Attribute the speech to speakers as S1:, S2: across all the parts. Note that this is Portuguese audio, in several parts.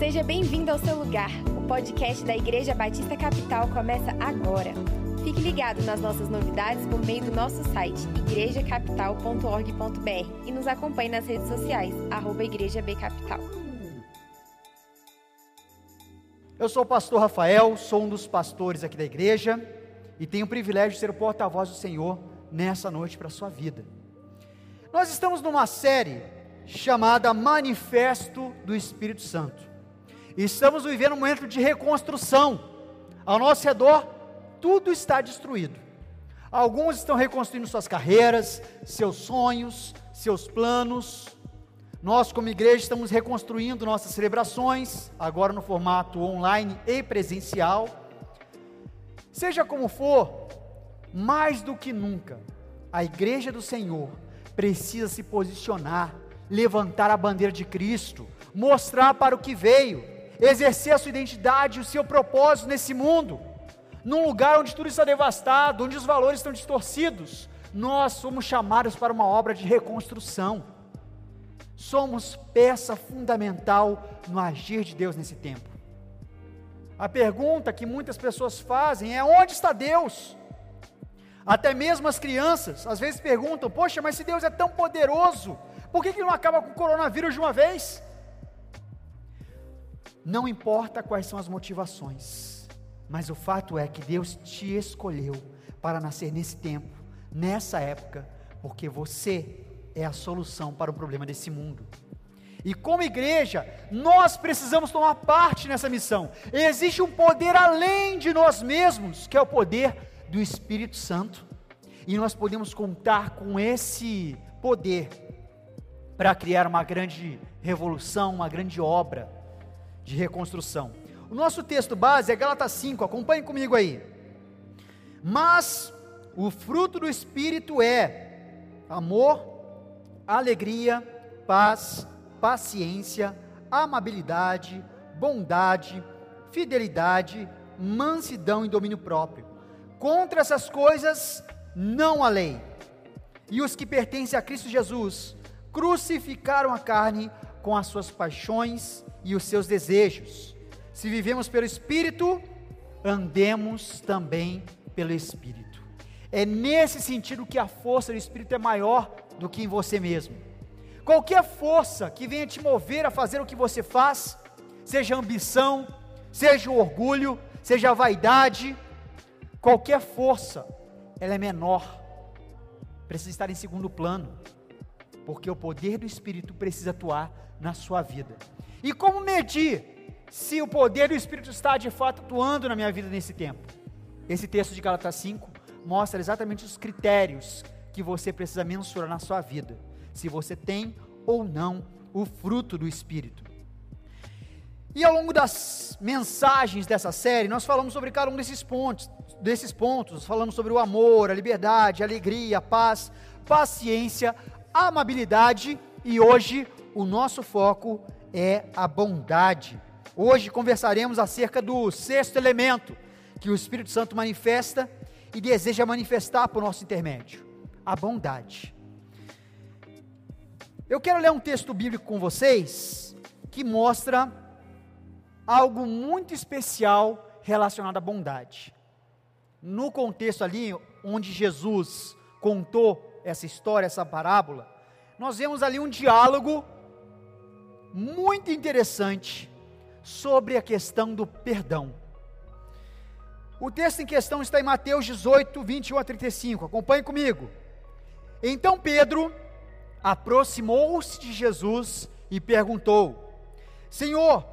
S1: Seja bem-vindo ao seu lugar. O podcast da Igreja Batista Capital começa agora. Fique ligado nas nossas novidades por meio do nosso site igrejacapital.org.br e nos acompanhe nas redes sociais, arroba Igreja B Capital.
S2: Eu sou o pastor Rafael, sou um dos pastores aqui da igreja e tenho o privilégio de ser o porta-voz do Senhor nessa noite para a sua vida. Nós estamos numa série chamada Manifesto do Espírito Santo. Estamos vivendo um momento de reconstrução. Ao nosso redor, tudo está destruído. Alguns estão reconstruindo suas carreiras, seus sonhos, seus planos. Nós, como igreja, estamos reconstruindo nossas celebrações, agora no formato online e presencial. Seja como for, mais do que nunca, a igreja do Senhor precisa se posicionar, levantar a bandeira de Cristo, mostrar para o que veio, exercer a sua identidade, o seu propósito nesse mundo, num lugar onde tudo está devastado, onde os valores estão distorcidos. Nós somos chamados para uma obra de reconstrução. Somos peça fundamental no agir de Deus nesse tempo. A pergunta que muitas pessoas fazem é: onde está Deus? Até mesmo as crianças às vezes perguntam: Poxa, mas se Deus é tão poderoso, por que, que não acaba com o coronavírus de uma vez? Não importa quais são as motivações, mas o fato é que Deus te escolheu para nascer nesse tempo, nessa época, porque você é a solução para o problema desse mundo. E como igreja, nós precisamos tomar parte nessa missão. Existe um poder além de nós mesmos, que é o poder do Espírito Santo. E nós podemos contar com esse poder para criar uma grande revolução, uma grande obra de reconstrução. O nosso texto base é Gálatas 5, acompanhe comigo aí. Mas o fruto do Espírito é amor, alegria, paz, paciência, amabilidade, bondade, fidelidade, mansidão e domínio próprio. Contra essas coisas não há lei. E os que pertencem a Cristo Jesus crucificaram a carne com as suas paixões e os seus desejos. Se vivemos pelo Espírito, andemos também pelo Espírito. É nesse sentido que a força do Espírito é maior do que em você mesmo. Qualquer força que venha te mover a fazer o que você faz, seja ambição, seja orgulho, seja vaidade, qualquer força, ela é menor, precisa estar em segundo plano, porque o poder do Espírito precisa atuar na sua vida. E como medir se o poder do Espírito está de fato atuando na minha vida nesse tempo? Esse texto de Galatas 5 mostra exatamente os critérios que você precisa mensurar na sua vida, se você tem ou não o fruto do Espírito. E ao longo das mensagens dessa série, nós falamos sobre cada um desses pontos, desses pontos, falamos sobre o amor, a liberdade, a alegria, a paz, paciência, amabilidade e hoje o nosso foco é a bondade. Hoje conversaremos acerca do sexto elemento que o Espírito Santo manifesta e deseja manifestar por nosso intermédio: a bondade. Eu quero ler um texto bíblico com vocês que mostra algo muito especial relacionado à bondade. No contexto ali onde Jesus contou essa história, essa parábola, nós vemos ali um diálogo muito interessante sobre a questão do perdão. O texto em questão está em Mateus 18, 21 a 35. Acompanhe comigo. Então Pedro aproximou-se de Jesus e perguntou: Senhor,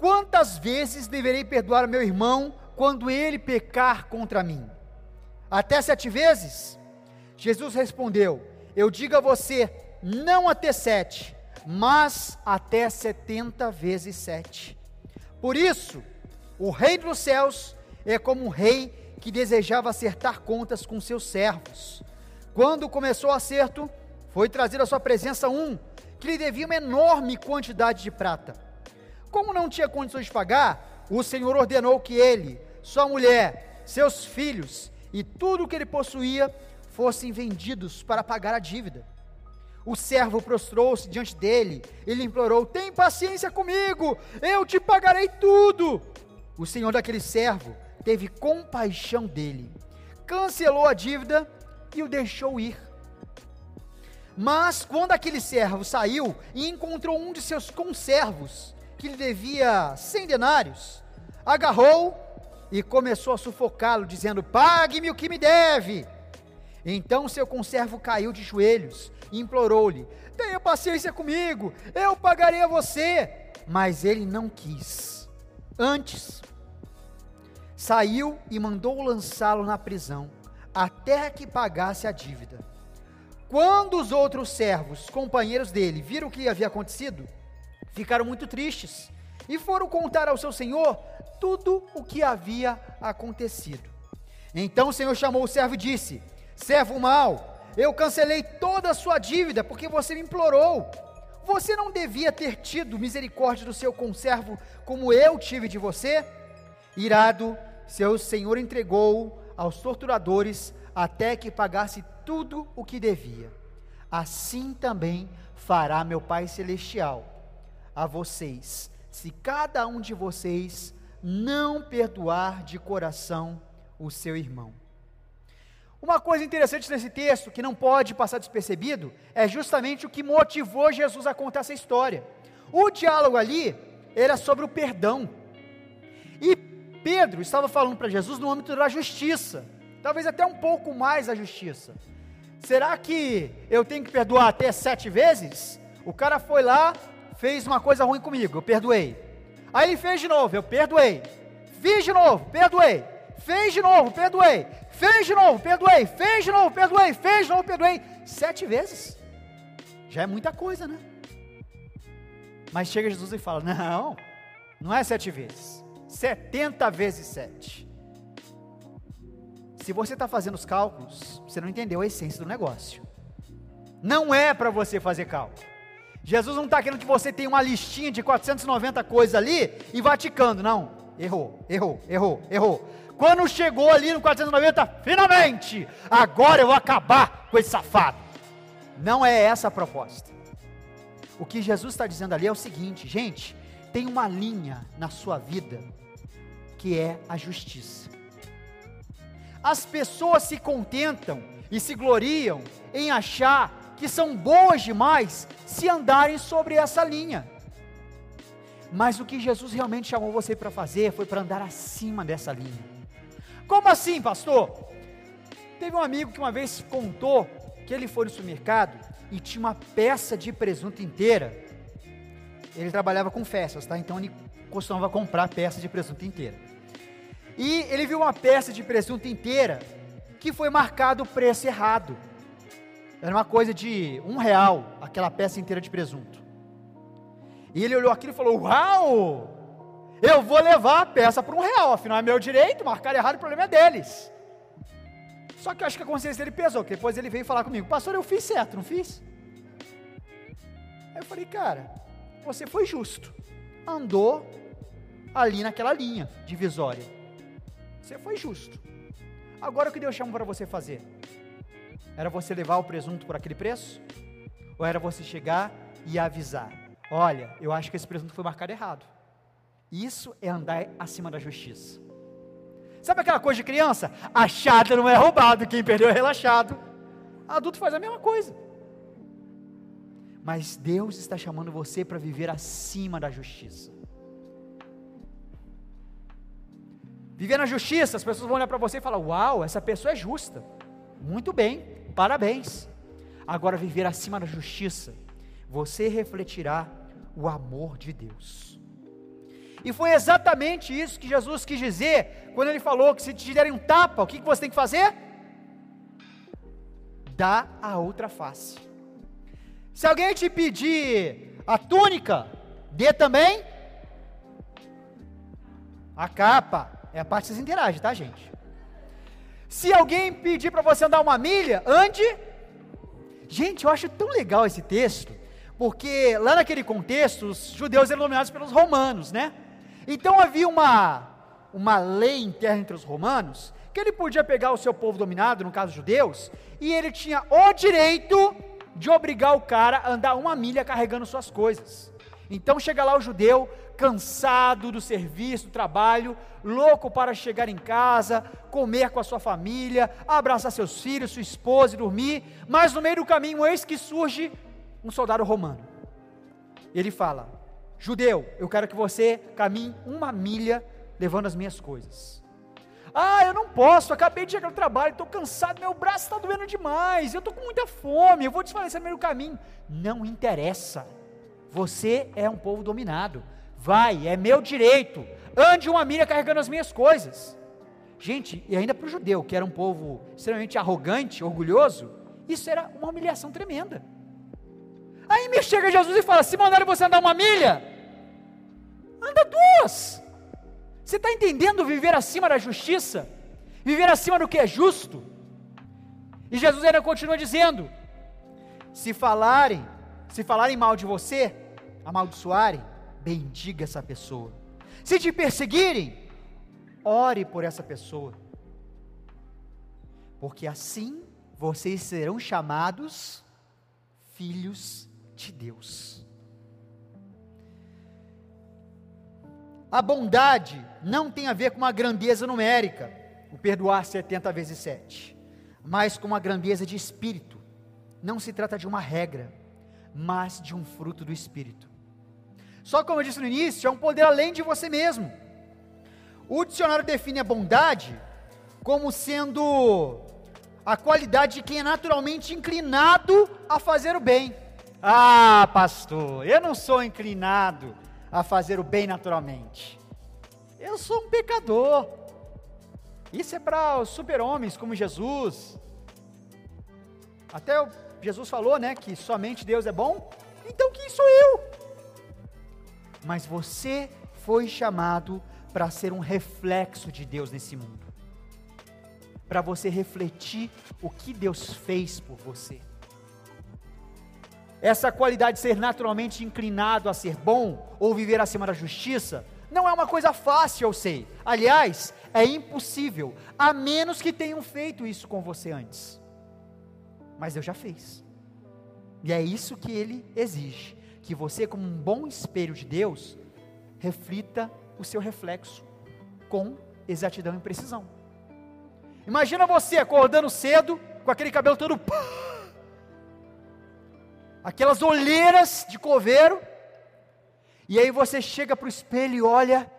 S2: quantas vezes deverei perdoar meu irmão quando ele pecar contra mim? Até sete vezes? Jesus respondeu: Eu digo a você, não até sete, mas até setenta vezes sete. Por isso, o rei dos céus é como um rei que desejava acertar contas com seus servos. Quando começou o acerto, foi trazido à sua presença um que lhe devia uma enorme quantidade de prata. Como não tinha condições de pagar, o Senhor ordenou que ele, sua mulher, seus filhos e tudo o que ele possuía fossem vendidos para pagar a dívida. O servo prostrou-se diante dele. Ele implorou: Tem paciência comigo, eu te pagarei tudo. O senhor daquele servo teve compaixão dele, cancelou a dívida e o deixou ir. Mas quando aquele servo saiu e encontrou um de seus conservos, que lhe devia cem denários, agarrou e começou a sufocá-lo, dizendo: Pague-me o que me deve. Então seu conservo caiu de joelhos e implorou-lhe: Tenha paciência comigo, eu pagarei a você. Mas ele não quis. Antes, saiu e mandou lançá-lo na prisão, até que pagasse a dívida. Quando os outros servos, companheiros dele, viram o que havia acontecido, ficaram muito tristes e foram contar ao seu senhor tudo o que havia acontecido. Então o senhor chamou o servo e disse: Servo mau, eu cancelei toda a sua dívida porque você me implorou. Você não devia ter tido misericórdia do seu conservo como eu tive de você? Irado, seu senhor entregou aos torturadores até que pagasse tudo o que devia. Assim também fará meu Pai Celestial a vocês, se cada um de vocês não perdoar de coração o seu irmão. Uma coisa interessante nesse texto, que não pode passar despercebido, é justamente o que motivou Jesus a contar essa história. O diálogo ali era sobre o perdão. E Pedro estava falando para Jesus no âmbito da justiça, talvez até um pouco mais da justiça. Será que eu tenho que perdoar até sete vezes? O cara foi lá, fez uma coisa ruim comigo, eu perdoei. Aí ele fez de novo, eu perdoei. Fiz de novo, perdoei. Fez de novo, perdoei. Fez de novo, perdoei. Fez de novo, perdoei. Fez de novo, perdoei. Sete vezes. Já é muita coisa, né? Mas chega Jesus e fala: Não, não é sete vezes. Setenta vezes sete. Se você está fazendo os cálculos, você não entendeu a essência do negócio. Não é para você fazer cálculo. Jesus não está querendo que você tenha uma listinha de 490 coisas ali e vá ticando, não. Errou, errou, errou, errou. Quando chegou ali no 490, finalmente, agora eu vou acabar com esse safado. Não é essa a proposta. O que Jesus está dizendo ali é o seguinte, gente, tem uma linha na sua vida que é a justiça. As pessoas se contentam e se gloriam em achar que são boas demais se andarem sobre essa linha. Mas o que Jesus realmente chamou você para fazer foi para andar acima dessa linha. Como assim, pastor? Teve um amigo que uma vez contou que ele foi no supermercado e tinha uma peça de presunto inteira. Ele trabalhava com festas, tá? Então ele costumava comprar peças de presunto inteira. E ele viu uma peça de presunto inteira que foi marcado o preço errado. Era uma coisa de um real, aquela peça inteira de presunto. E ele olhou aquilo e falou: Uau! Eu vou levar a peça para um real, afinal é meu direito, marcar errado, o problema é deles. Só que eu acho que a consciência dele pesou, porque depois ele veio falar comigo: Pastor, eu fiz certo, não fiz? Aí eu falei: Cara, você foi justo, andou ali naquela linha divisória. Você foi justo. Agora o que Deus chama para você fazer? Era você levar o presunto por aquele preço? Ou era você chegar e avisar: olha, eu acho que esse presunto foi marcado errado. Isso é andar acima da justiça. Sabe aquela coisa de criança? Achado não é roubado, quem perdeu é relaxado. Adulto faz a mesma coisa. Mas Deus está chamando você para viver acima da justiça. Viver na justiça, as pessoas vão olhar para você e falar: Uau, essa pessoa é justa. Muito bem, Parabéns. Agora, viver acima da justiça, você refletirá o amor de Deus. E foi exatamente isso que Jesus quis dizer quando ele falou que se te derem um tapa, o que você tem que fazer? Dá a outra face. Se alguém te pedir a túnica, dê também a capa. É a parte que vocês interagem, tá, gente? Se alguém pedir para você andar uma milha, ande. Gente, eu acho tão legal esse texto, porque lá naquele contexto, os judeus eram dominados pelos romanos, né? Então havia uma, uma lei interna entre os romanos, que ele podia pegar o seu povo dominado, no caso judeus, e ele tinha o direito de obrigar o cara a andar uma milha carregando suas coisas. Então chega lá o judeu, cansado do serviço, do trabalho, louco para chegar em casa, comer com a sua família, abraçar seus filhos, sua esposa e dormir, mas no meio do caminho, eis que surge um soldado romano. Ele fala: Judeu, eu quero que você caminhe uma milha levando as minhas coisas. Ah, eu não posso, acabei de chegar no trabalho, estou cansado, meu braço está doendo demais, eu estou com muita fome, eu vou desfalecer no meio do caminho. Não interessa, você é um povo dominado, vai, é meu direito, ande uma milha carregando as minhas coisas. Gente, e ainda para o judeu, que era um povo extremamente arrogante, orgulhoso, isso era uma humilhação tremenda. Aí me chega Jesus e fala: se mandaram você andar uma milha, anda duas. Você está entendendo viver acima da justiça? Viver acima do que é justo? E Jesus ainda continua dizendo: se falarem, se falarem mal de você, amaldiçoarem, bendiga essa pessoa. Se te perseguirem, ore por essa pessoa. Porque assim vocês serão chamados filhos de Deus. A bondade não tem a ver com uma grandeza numérica, o perdoar 70 vezes 7, mas com uma grandeza de espírito. Não se trata de uma regra, mas de um fruto do espírito. Só como eu disse no início, é um poder além de você mesmo. O dicionário define a bondade como sendo a qualidade de quem é naturalmente inclinado a fazer o bem. Ah, pastor, eu não sou inclinado a fazer o bem naturalmente. Eu sou um pecador. Isso é para os super-homens como Jesus. Até Jesus falou, né, que somente Deus é bom. Então quem sou eu? Mas você foi chamado para ser um reflexo de Deus nesse mundo. Para você refletir o que Deus fez por você. Essa qualidade de ser naturalmente inclinado a ser bom ou viver acima da justiça não é uma coisa fácil, eu sei. Aliás, é impossível, a menos que tenham feito isso com você antes. Mas Deus já fez. E é isso que ele exige: que você, como um bom espelho de Deus, reflita o seu reflexo com exatidão e precisão. Imagina você acordando cedo, com aquele cabelo todo aquelas olheiras de coveiro, e aí você chega para o espelho e olha,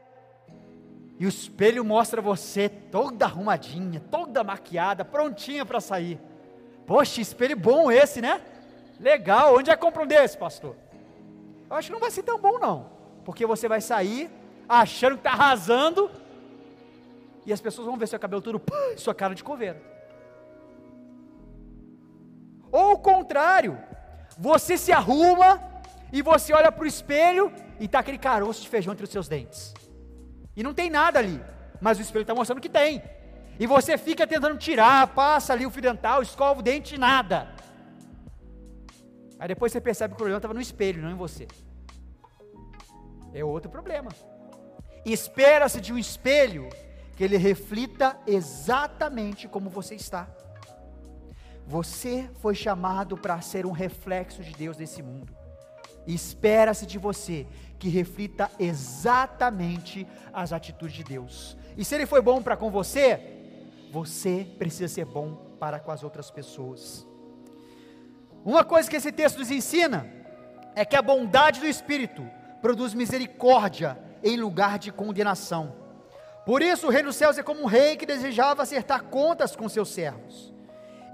S2: e o espelho mostra você toda arrumadinha, toda maquiada, prontinha para sair. Poxa, espelho bom esse, né? Legal, onde é que compra um desse, pastor? Eu acho que não vai ser tão bom não, porque você vai sair achando que está arrasando, e as pessoas vão ver seu cabelo todo, sua cara de coveiro. Ou o contrário, você se arruma e você olha para o espelho e está aquele caroço de feijão entre os seus dentes. E não tem nada ali, mas o espelho está mostrando que tem. E você fica tentando tirar, passa ali o fio dental, escova o dente nada. Aí depois você percebe que o problema estava no espelho, não em você. É outro problema. Espera-se de um espelho que ele reflita exatamente como você está. Você foi chamado para ser um reflexo de Deus nesse mundo. Espera-se de você que reflita exatamente as atitudes de Deus. E se ele foi bom para com você, você precisa ser bom para com as outras pessoas. Uma coisa que esse texto nos ensina é que a bondade do Espírito produz misericórdia em lugar de condenação. Por isso, o rei dos céus é como um rei que desejava acertar contas com seus servos.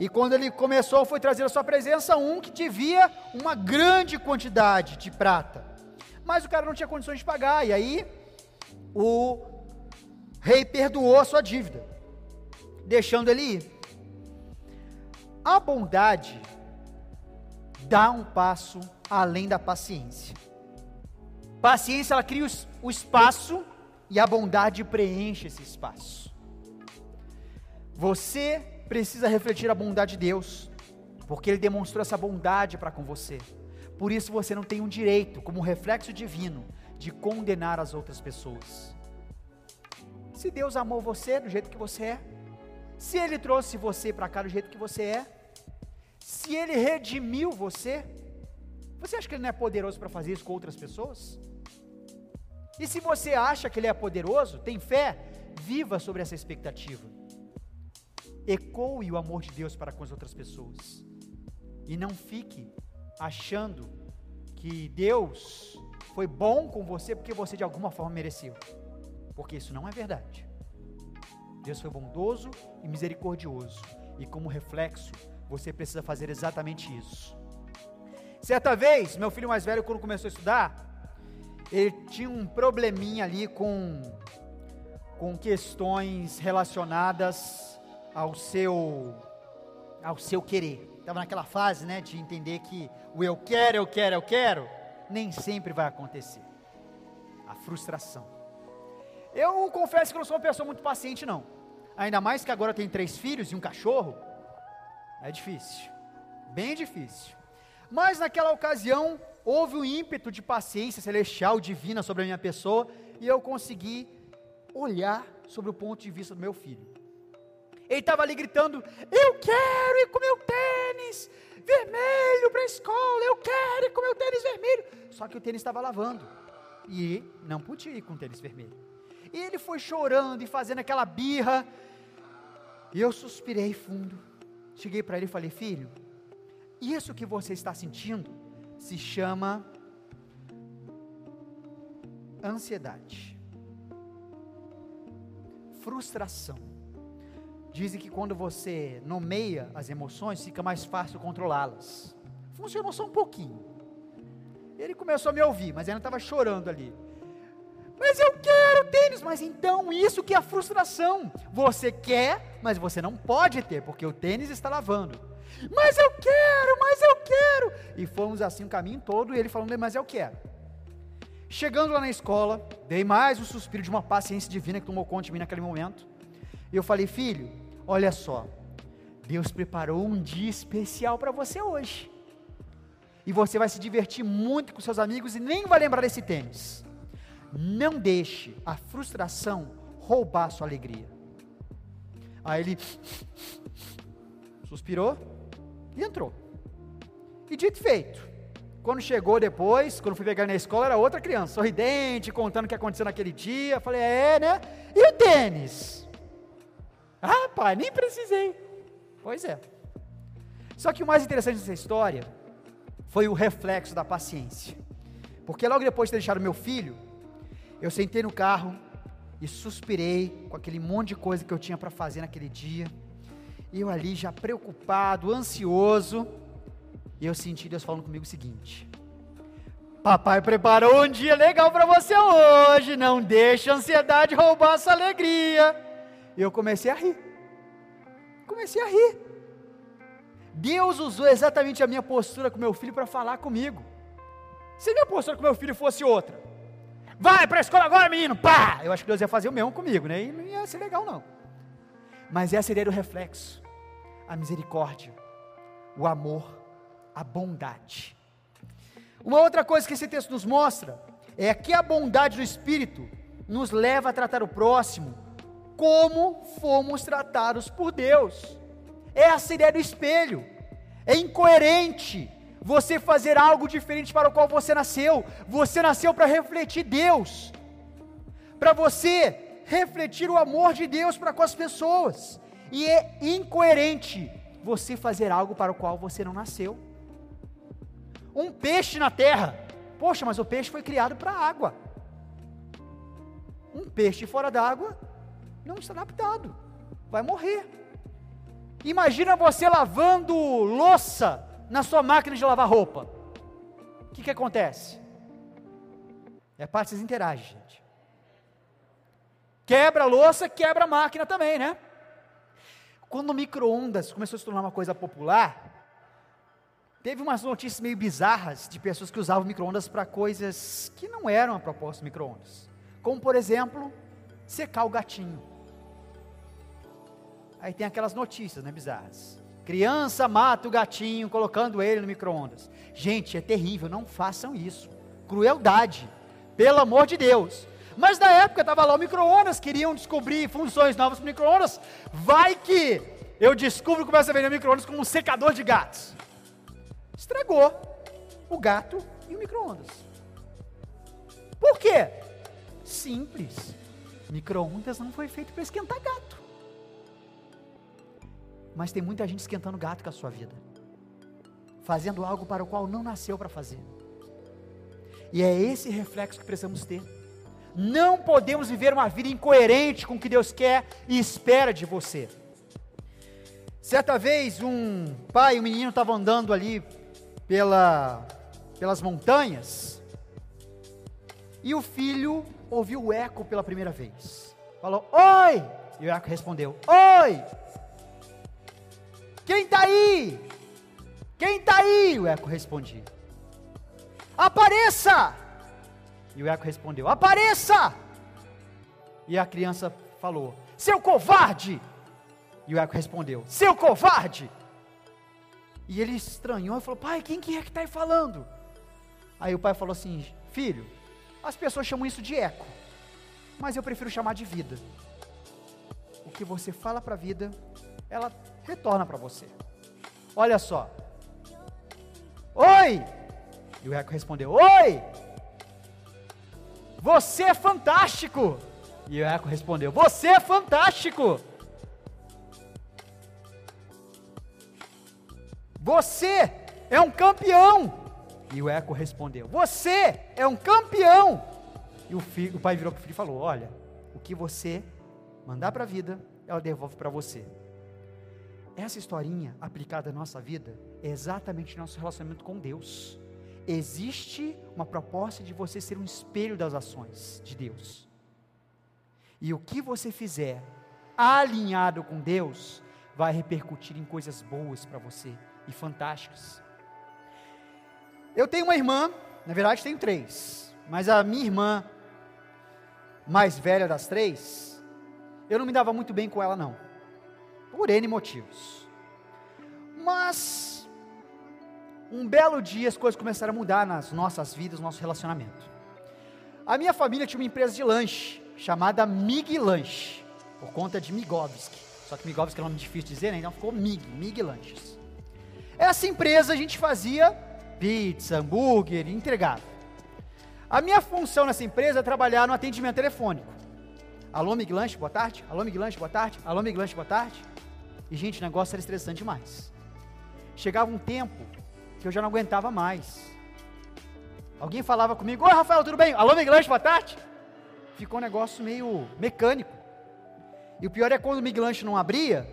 S2: E quando ele começou, foi trazer à sua presença um que devia uma grande quantidade de prata. Mas o cara não tinha condições de pagar. E aí o rei perdoou a sua dívida, deixando ele ir. A bondade dá um passo além da paciência. Paciência, ela cria o espaço e a bondade preenche esse espaço. Você precisa refletir a bondade de Deus, porque Ele demonstrou essa bondade para com você. Por isso você não tem um direito, como reflexo divino, de condenar as outras pessoas. Se Deus amou você do jeito que você é, se Ele trouxe você para cá do jeito que você é, Se ele redimiu você, você acha que ele não é poderoso para fazer isso com outras pessoas? E se você acha que ele é poderoso, tem fé, viva sobre essa expectativa. Ecoe o amor de Deus para com as outras pessoas. E não fique achando que Deus foi bom com você porque você de alguma forma mereceu. Porque isso não é verdade. Deus foi bondoso e misericordioso. E como reflexo, você precisa fazer exatamente isso. Certa vez, meu filho mais velho, quando começou a estudar, ele tinha um probleminha ali com, com questões relacionadas ao seu, ao seu querer. Estava naquela fase, né, de entender que o eu quero, eu quero, eu quero, nem sempre vai acontecer. A frustração. Eu confesso que eu não sou uma pessoa muito paciente, não. Ainda mais que agora tem três filhos e um cachorro. É difícil. Bem difícil. Mas naquela ocasião, houve um ímpeto de paciência celestial, divina sobre a minha pessoa, e eu consegui olhar sobre o ponto de vista do meu filho. Ele estava ali gritando: Eu quero ir com meu tênis vermelho para a escola, eu quero ir com meu tênis vermelho. Só que o tênis estava lavando e não podia ir com o tênis vermelho. E ele foi chorando e fazendo aquela birra. E eu suspirei fundo. Cheguei para ele e falei: Filho, isso que você está sentindo se chama ansiedade, frustração. Dizem que quando você nomeia as emoções, fica mais fácil controlá-las. Funcionou só um pouquinho. Ele começou a me ouvir, mas ainda estava chorando ali. Mas eu quero tênis, mas então isso que é a frustração. Você quer, mas você não pode ter, porque o tênis está lavando. Mas eu quero, mas eu quero. E fomos assim o caminho todo, e ele falando, mas eu quero. Chegando lá na escola, dei mais um suspiro de uma paciência divina que tomou conta de mim naquele momento. E eu falei, filho, olha só, Deus preparou um dia especial para você hoje. E você vai se divertir muito com seus amigos e nem vai lembrar desse tênis. Não deixe a frustração roubar sua alegria. Aí ele suspirou, e entrou. E dito e feito. Quando chegou depois, quando fui pegar na escola, era outra criança, sorridente, contando o que aconteceu naquele dia. Falei, é, né? E o tênis? Ah, pai, nem precisei. Pois é. Só que o mais interessante dessa história foi o reflexo da paciência. Porque logo depois de ter deixado meu filho, eu sentei no carro e suspirei com aquele monte de coisa que eu tinha para fazer naquele dia. Eu ali já preocupado, ansioso, e eu senti Deus falando comigo o seguinte: Papai preparou um dia legal para você hoje, não deixe a ansiedade roubar essa alegria. E eu comecei a rir. Comecei a rir. Deus usou exatamente a minha postura com meu filho para falar comigo. Se minha postura com meu filho fosse outra, vai para a escola agora, menino, pá! Eu acho que Deus ia fazer o mesmo comigo, né? E não ia ser legal, não. Mas essa ideia do reflexo a misericórdia, o amor, a bondade. Uma outra coisa que esse texto nos mostra é que a bondade do Espírito nos leva a tratar o próximo como fomos tratados por Deus. É essa ideia do espelho. É incoerente você fazer algo diferente para o qual você nasceu. Você nasceu para refletir Deus, para você refletir o amor de Deus para com as pessoas. E é incoerente você fazer algo para o qual você não nasceu. Um peixe na terra. Poxa, mas o peixe foi criado para água. Um peixe fora d'água não está adaptado. Vai morrer. Imagina você lavando louça na sua máquina de lavar roupa. O que, que acontece? É parte que vocês interagem, gente. Quebra a louça, quebra a máquina também, né? Quando o micro-ondas começou a se tornar uma coisa popular, teve umas notícias meio bizarras de pessoas que usavam micro-ondas para coisas que não eram a propósito do micro-ondas. Como, por exemplo, secar o gatinho. Aí tem aquelas notícias, né, bizarras. Criança mata o gatinho colocando ele no micro-ondas. Gente, é terrível, não façam isso. Crueldade. Pelo amor de Deus. Mas na época estava lá o micro-ondas, queriam descobrir funções novas para micro-ondas. Vai que eu descubro e começo a vender micro-ondas como um secador de gatos. Estragou o gato e o micro-ondas. Por quê? Simples. Micro-ondas não foi feito para esquentar gato. Mas tem muita gente esquentando gato com a sua vida. Fazendo algo para o qual não nasceu para fazer. E é esse reflexo que precisamos ter. Não podemos viver uma vida incoerente com o que Deus quer e espera de você. Certa vez, um pai, um menino estava andando ali pela, pelas montanhas e o filho ouviu o eco pela primeira vez. Falou: Oi! E o eco respondeu: Oi! Quem está aí? Quem está aí? O eco respondia. Apareça! E o eco respondeu: Apareça! E a criança falou: Seu covarde! E o eco respondeu: Seu covarde! E ele estranhou e falou: Pai, quem que é que está aí falando? Aí o pai falou assim: Filho, as pessoas chamam isso de eco, mas eu prefiro chamar de vida. O que você fala para a vida, ela retorna para você. Olha só. Oi! E o eco respondeu: Oi! Você é fantástico! E o eco respondeu: Você é fantástico! Você é um campeão! E o eco respondeu: Você é um campeão! E o, filho, o pai virou para o filho e falou: Olha, o que você mandar para a vida, ela devolve para você. Essa historinha aplicada à nossa vida é exatamente nosso relacionamento com Deus. Existe uma proposta de você ser um espelho das ações de Deus. E o que você fizer alinhado com Deus vai repercutir em coisas boas para você e fantásticas. Eu tenho uma irmã, na verdade tenho três, mas a minha irmã mais velha das três, eu não me dava muito bem com ela não, por N motivos. Mas um belo dia as coisas começaram a mudar nas nossas vidas, no nosso relacionamento. A minha família tinha uma empresa de lanche chamada Mig Lanche, por conta de Migovski. Só que Migovski é um nome difícil de dizer, né? Então ficou Mig, Mig Lanches. Essa empresa a gente fazia pizza, hambúrguer entregava. A minha função nessa empresa é trabalhar no atendimento telefônico. Alô, Mig Lanche, boa tarde. Alô, Mig Lanche, boa tarde. Alô, Mig Lanche, boa tarde. E, gente, o negócio era estressante demais. Chegava um tempo que eu já não aguentava mais. Alguém falava comigo, oi Rafael, tudo bem? Alô, Mig Lanche, boa tarde. Ficou um negócio meio mecânico. E o pior é quando o Mig Lanche não abria,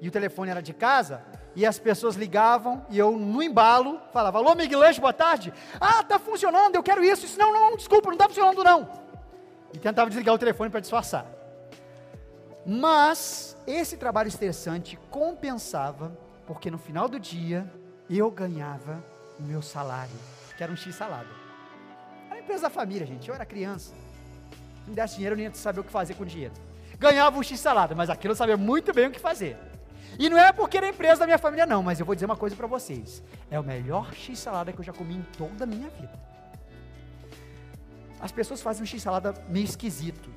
S2: e o telefone era de casa, e as pessoas ligavam e eu, no embalo, falava: Alô, Miguelange, boa tarde. Ah, tá funcionando, eu quero isso. Isso não, não, não desculpa, não está funcionando não. E tentava desligar o telefone para disfarçar. Mas esse trabalho estressante compensava, porque no final do dia eu ganhava o meu salário, que era um X salada. Era empresa da família, gente. Eu era criança. Se me desse dinheiro, eu nem ia saber o que fazer com o dinheiro. Ganhava um X salada, mas aquilo eu sabia muito bem o que fazer. E não é porque era empresa da minha família, não, mas eu vou dizer uma coisa para vocês: é o melhor x-salada que eu já comi em toda a minha vida. As pessoas fazem um x-salada meio esquisito.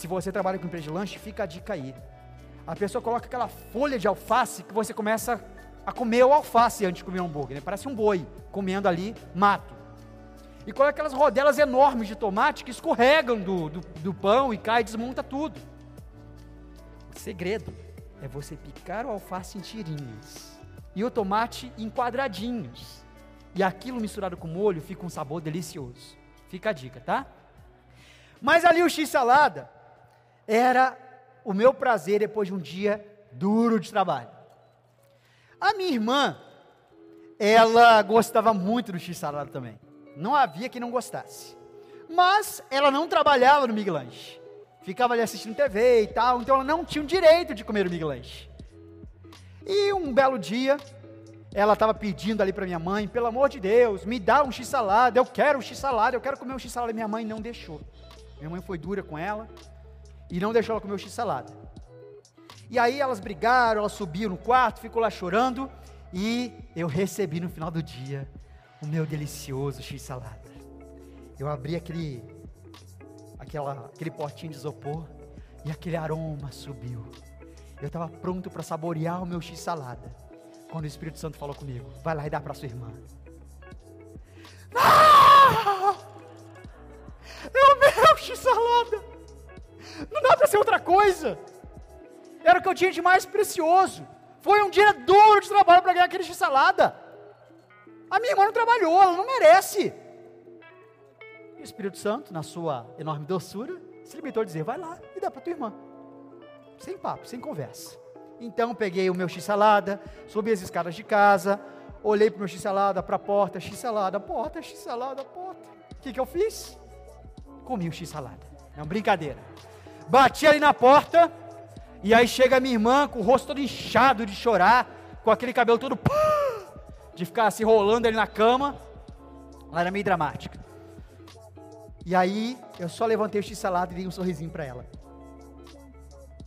S2: Se você trabalha com empresa de lanche, fica a dica aí. A pessoa coloca aquela folha de alface que você começa a comer o alface antes de comer o hambúrguer, né? parece um boi comendo ali mato. E coloca aquelas rodelas enormes de tomate que escorregam do, do, do pão e cai e desmonta tudo. Segredo é você picar o alface em tirinhas e o tomate em quadradinhos. E aquilo misturado com molho fica um sabor delicioso. Fica a dica, tá? Mas ali o x-salada era o meu prazer depois de um dia duro de trabalho. A minha irmã, ela gostava muito do x-salada também. Não havia quem não gostasse. Mas ela não trabalhava no Lanche ficava ali assistindo TV e tal, então ela não tinha o direito de comer o Big. E um belo dia, ela estava pedindo ali para minha mãe, pelo amor de Deus, me dá um x-salada, eu quero um x-salada, eu quero comer um x-salada. Minha mãe não deixou. Minha mãe foi dura com ela e não deixou ela comer o x-salada. E aí elas brigaram, ela subiu no quarto, ficou lá chorando e eu recebi no final do dia o meu delicioso x-salada. Eu abri aquele aquela, aquele potinho de isopor e aquele aroma subiu. Eu estava pronto para saborear o meu x-salada. Quando o Espírito Santo falou comigo: vai lá e dá para sua irmã. Não! É o meu x-salada. Não dá para ser outra coisa. Era o que eu tinha de mais precioso. Foi um dia duro de trabalho para ganhar aquele x-salada. A minha irmã não trabalhou, ela não merece. E o Espírito Santo, na sua enorme doçura, se limitou a dizer: vai lá e dá para tua irmã. Sem papo, sem conversa. Então peguei o meu x-salada, subi as escadas de casa, olhei para o meu x-salada, para a porta, x-salada, porta, x-salada, porta. O que, que eu fiz? Comi o x-salada. Não, brincadeira. Bati ali na porta, e aí chega minha irmã com o rosto todo inchado de chorar, com aquele cabelo todo de ficar se rolando ali na cama. Ela era meio dramática. E aí eu só levantei o x-salada e dei um sorrisinho para ela.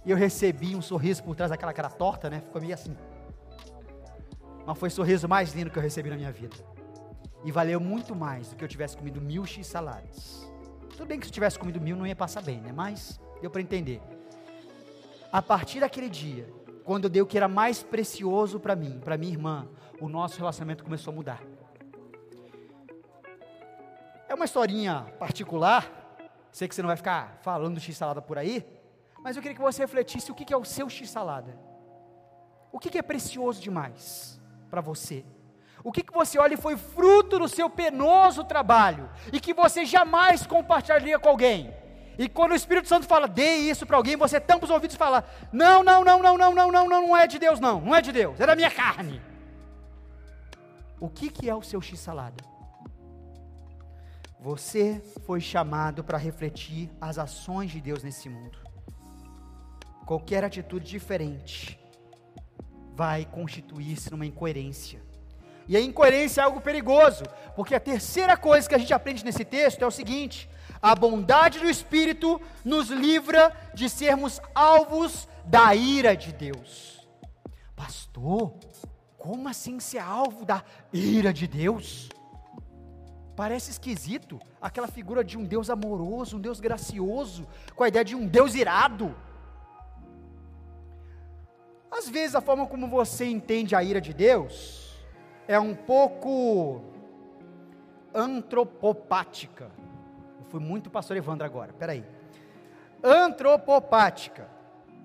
S2: E eu recebi um sorriso por trás daquela cara torta, né? Ficou meio assim. Mas foi o sorriso mais lindo que eu recebi na minha vida. E valeu muito mais do que eu tivesse comido mil x-saladas. Tudo bem que se eu tivesse comido mil não ia passar bem, né? Mas deu para entender. A partir daquele dia, quando eu dei o que era mais precioso para mim, para minha irmã, o nosso relacionamento começou a mudar. É uma historinha particular, sei que você não vai ficar falando x-salada por aí, mas eu queria que você refletisse o que é o seu x-salada. O que é precioso demais para você? O que, que você olha e foi fruto do seu penoso trabalho e que você jamais compartilharia com alguém? E quando o Espírito Santo fala, dê isso para alguém, você tampa os ouvidos e fala: não, não, não, não, não, não, não, não, não é de Deus, não, não é de Deus, é da minha carne. O que, que é o seu x-salada? Você foi chamado para refletir as ações de Deus nesse mundo. Qualquer atitude diferente vai constituir-se numa incoerência. E a incoerência é algo perigoso, porque a terceira coisa que a gente aprende nesse texto é o seguinte: a bondade do Espírito nos livra de sermos alvos da ira de Deus. Pastor, como assim ser alvo da ira de Deus? Parece esquisito aquela figura de um Deus amoroso, um Deus gracioso, com a ideia de um Deus irado. Às vezes a forma como você entende a ira de Deus é um pouco antropopática fui muito pastor Evandro agora, peraí. Antropopática.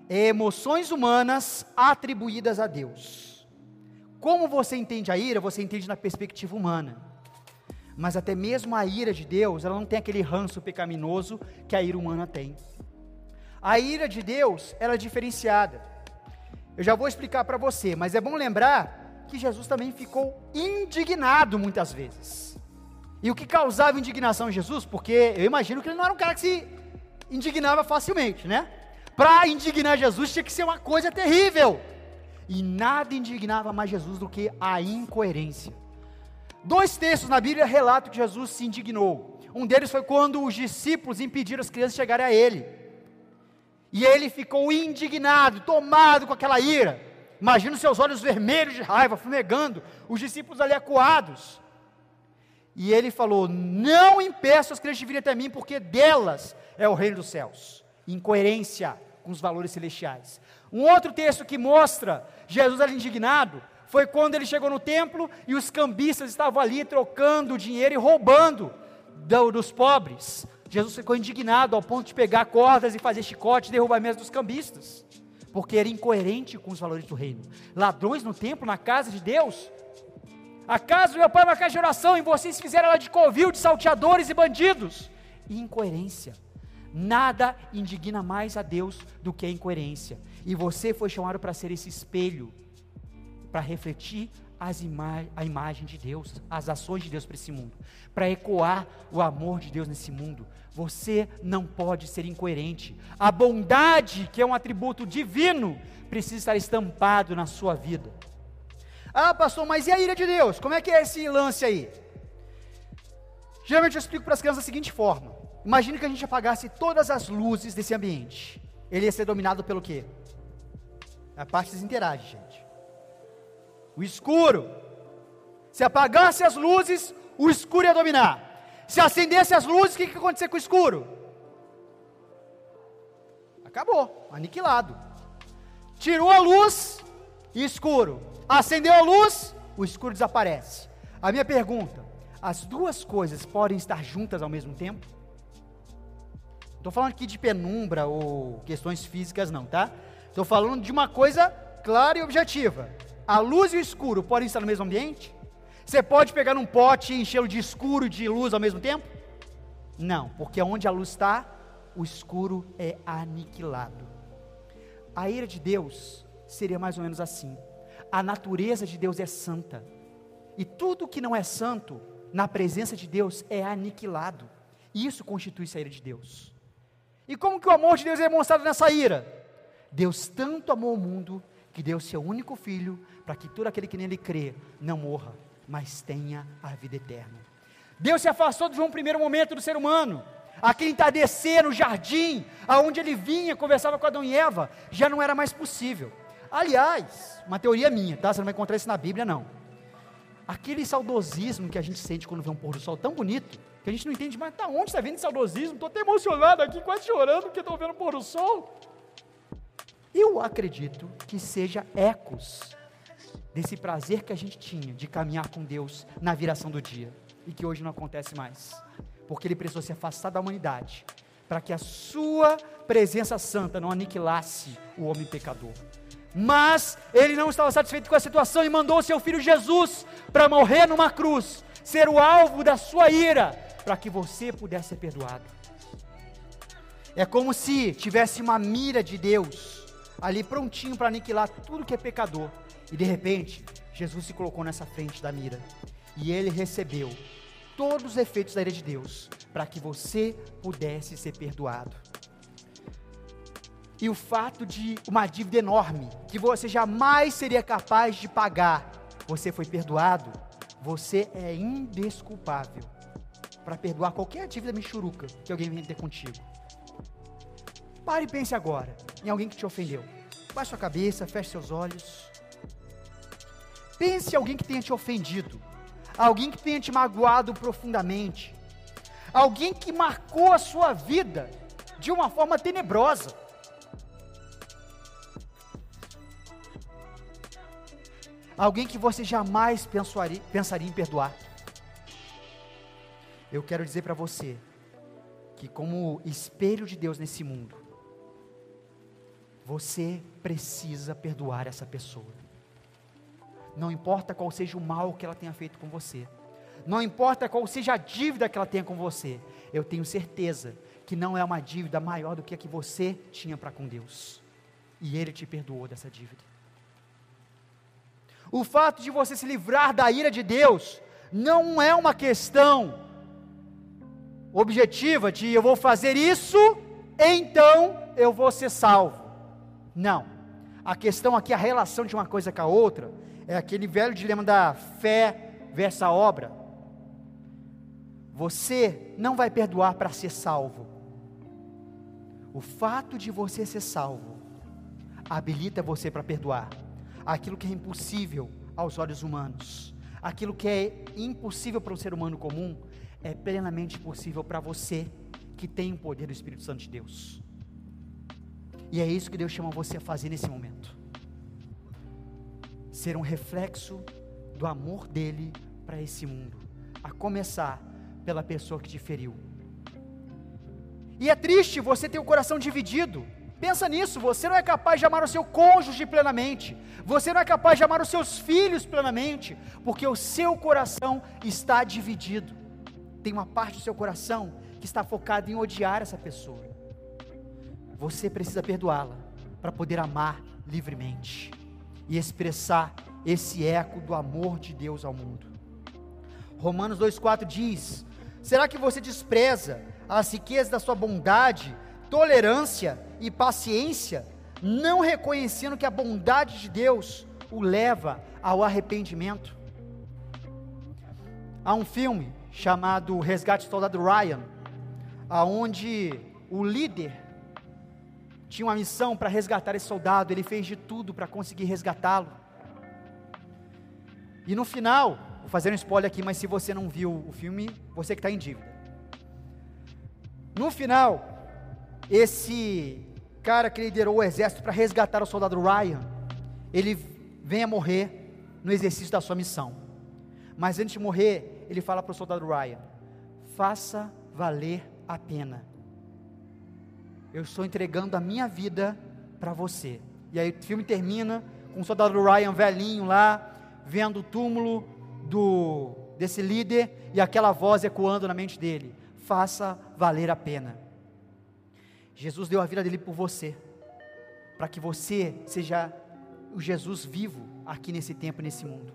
S2: Emoções humanas atribuídas a Deus. Como você entende a ira, você entende na perspectiva humana. Mas até mesmo a ira de Deus, ela não tem aquele ranço pecaminoso que a ira humana tem. A ira de Deus, ela é diferenciada. Eu já vou explicar para você, mas é bom lembrar que Jesus também ficou indignado muitas vezes. E o que causava indignação em Jesus? Porque eu imagino que ele não era um cara que se indignava facilmente, né? Para indignar Jesus tinha que ser uma coisa terrível. E nada indignava mais Jesus do que a incoerência. Dois textos na Bíblia relatam que Jesus se indignou. Um deles foi quando os discípulos impediram as crianças de chegarem a ele. E ele ficou indignado, tomado com aquela ira. Imagina os seus olhos vermelhos de raiva, fumegando, os discípulos ali acuados. E ele falou: Não impeça as crianças de virem até mim, porque delas é o reino dos céus. Incoerência com os valores celestiais. Um outro texto que mostra Jesus ali indignado foi quando ele chegou no templo e os cambistas estavam ali trocando dinheiro e roubando do, dos pobres. Jesus ficou indignado ao ponto de pegar cordas e fazer chicote e derrubar a mesa dos cambistas, porque era incoerente com os valores do reino. Ladrões no templo, na casa de Deus, a casa do meu pai de oração e vocês fizeram ela de covil, de salteadores e bandidos. Incoerência. Nada indigna mais a Deus do que a incoerência. E você foi chamado para ser esse espelho, para refletir ima a imagem de Deus, as ações de Deus para esse mundo, para ecoar o amor de Deus nesse mundo. Você não pode ser incoerente. A bondade, que é um atributo divino, precisa estar estampado na sua vida. Ah, pastor, mas e a ira de Deus? Como é que é esse lance aí? Geralmente eu explico para as crianças da seguinte forma: imagine que a gente apagasse todas as luzes desse ambiente. Ele ia ser dominado pelo quê? A parte interage, gente. O escuro. Se apagasse as luzes, o escuro ia dominar. Se acendesse as luzes, o que, que ia acontecer com o escuro? Acabou, aniquilado. Tirou a luz, escuro. Acendeu a luz, o escuro desaparece. A minha pergunta: as duas coisas podem estar juntas ao mesmo tempo? Estou falando aqui de penumbra ou questões físicas, não, tá? Estou falando de uma coisa clara e objetiva. A luz e o escuro podem estar no mesmo ambiente? Você pode pegar um pote e enchê-lo de escuro e de luz ao mesmo tempo? Não, porque onde a luz está, o escuro é aniquilado. A ira de Deus seria mais ou menos assim. A natureza de Deus é santa. E tudo que não é santo, na presença de Deus, é aniquilado. Isso constitui a ira de Deus. E como que o amor de Deus é demonstrado nessa ira? Deus tanto amou o mundo que deu seu único filho para que todo aquele que nele crê não morra, mas tenha a vida eterna. Deus se afastou de um primeiro momento do ser humano. Aquele entardecer no jardim, aonde ele vinha, conversava com Adão e Eva, já não era mais possível. Aliás, uma teoria minha, tá? Você não vai encontrar isso na Bíblia, não. Aquele saudosismo que a gente sente quando vê um pôr do sol tão bonito, que a gente não entende mais, tá onde está vendo esse saudosismo? Estou até emocionado aqui, quase chorando, porque estou vendo o pôr do sol. Eu acredito que seja ecos desse prazer que a gente tinha de caminhar com Deus na viração do dia e que hoje não acontece mais, porque ele precisou se afastar da humanidade para que a sua presença santa não aniquilasse o homem pecador. Mas ele não estava satisfeito com a situação e mandou seu filho Jesus para morrer numa cruz, ser o alvo da sua ira, para que você pudesse ser perdoado. É como se tivesse uma mira de Deus ali prontinho para aniquilar tudo que é pecador. E de repente, Jesus se colocou nessa frente da mira. E ele recebeu todos os efeitos da ira de Deus, para que você pudesse ser perdoado. E o fato de uma dívida enorme, que você jamais seria capaz de pagar, você foi perdoado, você é indesculpável para perdoar qualquer dívida michuruca que alguém venha ter contigo. Pare e pense agora em alguém que te ofendeu. Baixe sua cabeça, feche seus olhos. Pense em alguém que tenha te ofendido, alguém que tenha te magoado profundamente, alguém que marcou a sua vida de uma forma tenebrosa. Alguém que você jamais pensaria, pensaria em perdoar. Eu quero dizer para você que, como espelho de Deus nesse mundo, você precisa perdoar essa pessoa. Não importa qual seja o mal que ela tenha feito com você. Não importa qual seja a dívida que ela tenha com você. Eu tenho certeza que não é uma dívida maior do que a que você tinha para com Deus. E Ele te perdoou dessa dívida. O fato de você se livrar da ira de Deus não é uma questão objetiva de eu vou fazer isso, então eu vou ser salvo. Não. A questão aqui, a relação de uma coisa com a outra, é aquele velho dilema da fé versus a obra. Você não vai perdoar para ser salvo. O fato de você ser salvo habilita você para perdoar aquilo que é impossível aos olhos humanos. Aquilo que é impossível para um ser humano comum é plenamente possível para você que tem o poder do Espírito Santo de Deus. E é isso que Deus chama você a fazer nesse momento. Ser um reflexo do amor dele para esse mundo, a começar pela pessoa que te feriu. E é triste você ter o coração dividido. Pensa nisso, você não é capaz de amar o seu cônjuge plenamente, você não é capaz de amar os seus filhos plenamente, porque o seu coração está dividido. Tem uma parte do seu coração que está focada em odiar essa pessoa. Você precisa perdoá-la para poder amar livremente e expressar esse eco do amor de Deus ao mundo. Romanos 2,4 diz: Será que você despreza as riquezas da sua bondade, tolerância e paciência, não reconhecendo que a bondade de Deus o leva ao arrependimento? Há um filme chamado Resgate do Soldado Ryan, aonde o líder tinha uma missão para resgatar esse soldado, ele fez de tudo para conseguir resgatá-lo. E no final, vou fazer um spoiler aqui, mas se você não viu o filme, você que está em dívida. No final, esse cara que liderou o exército para resgatar o soldado Ryan, ele vem a morrer no exercício da sua missão. Mas antes de morrer, ele fala para o soldado Ryan: faça valer a pena. Eu estou entregando a minha vida para você. E aí o filme termina com o soldado Ryan velhinho lá, vendo o túmulo do desse líder e aquela voz ecoando na mente dele: faça valer a pena. Jesus deu a vida dele por você, para que você seja o Jesus vivo aqui nesse tempo, nesse mundo.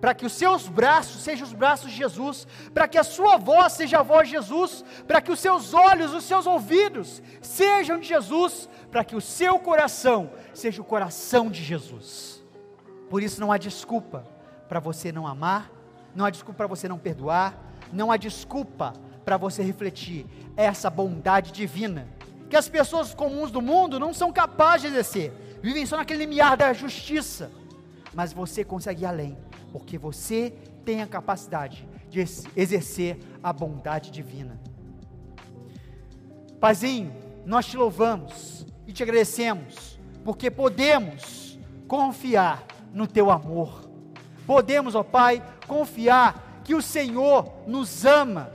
S2: Para que os seus braços sejam os braços de Jesus, para que a sua voz seja a voz de Jesus, para que os seus olhos, os seus ouvidos sejam de Jesus, para que o seu coração seja o coração de Jesus. Por isso não há desculpa para você não amar, não há desculpa para você não perdoar, não há desculpa para você refletir essa bondade divina que as pessoas comuns do mundo não são capazes de exercer, vivem só naquele limiar da justiça, mas você consegue ir além, porque você tem a capacidade de exercer a bondade divina. Paizinho, nós te louvamos e te agradecemos, porque podemos confiar no teu amor. Podemos, ó Pai, confiar que o Senhor nos ama.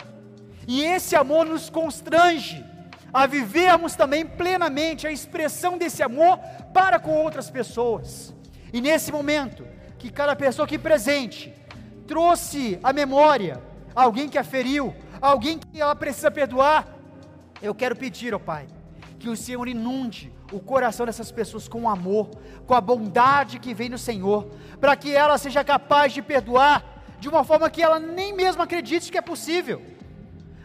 S2: E esse amor nos constrange a vivermos também plenamente a expressão desse amor para com outras pessoas. E nesse momento, que cada pessoa aqui presente trouxe à memória alguém que a feriu, alguém que ela precisa perdoar, eu quero pedir, ó Pai, que o Senhor inunde o coração dessas pessoas com amor, com a bondade que vem do Senhor, para que ela seja capaz de perdoar de uma forma que ela nem mesmo acredite que é possível.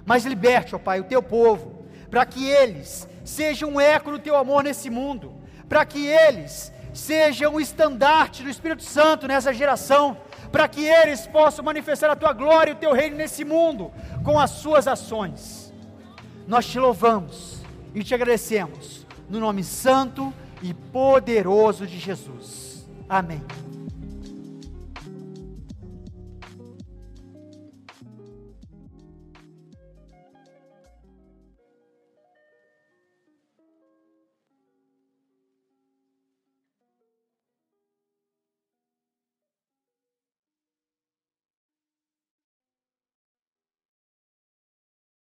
S2: Mas liberte, ó Pai, o teu povo, para que eles sejam um eco do teu amor nesse mundo, para que eles sejam o estandarte do Espírito Santo nessa geração, para que eles possam manifestar a tua glória e o teu reino nesse mundo com as suas ações. Nós te louvamos e te agradecemos no nome santo e poderoso de Jesus. Amém.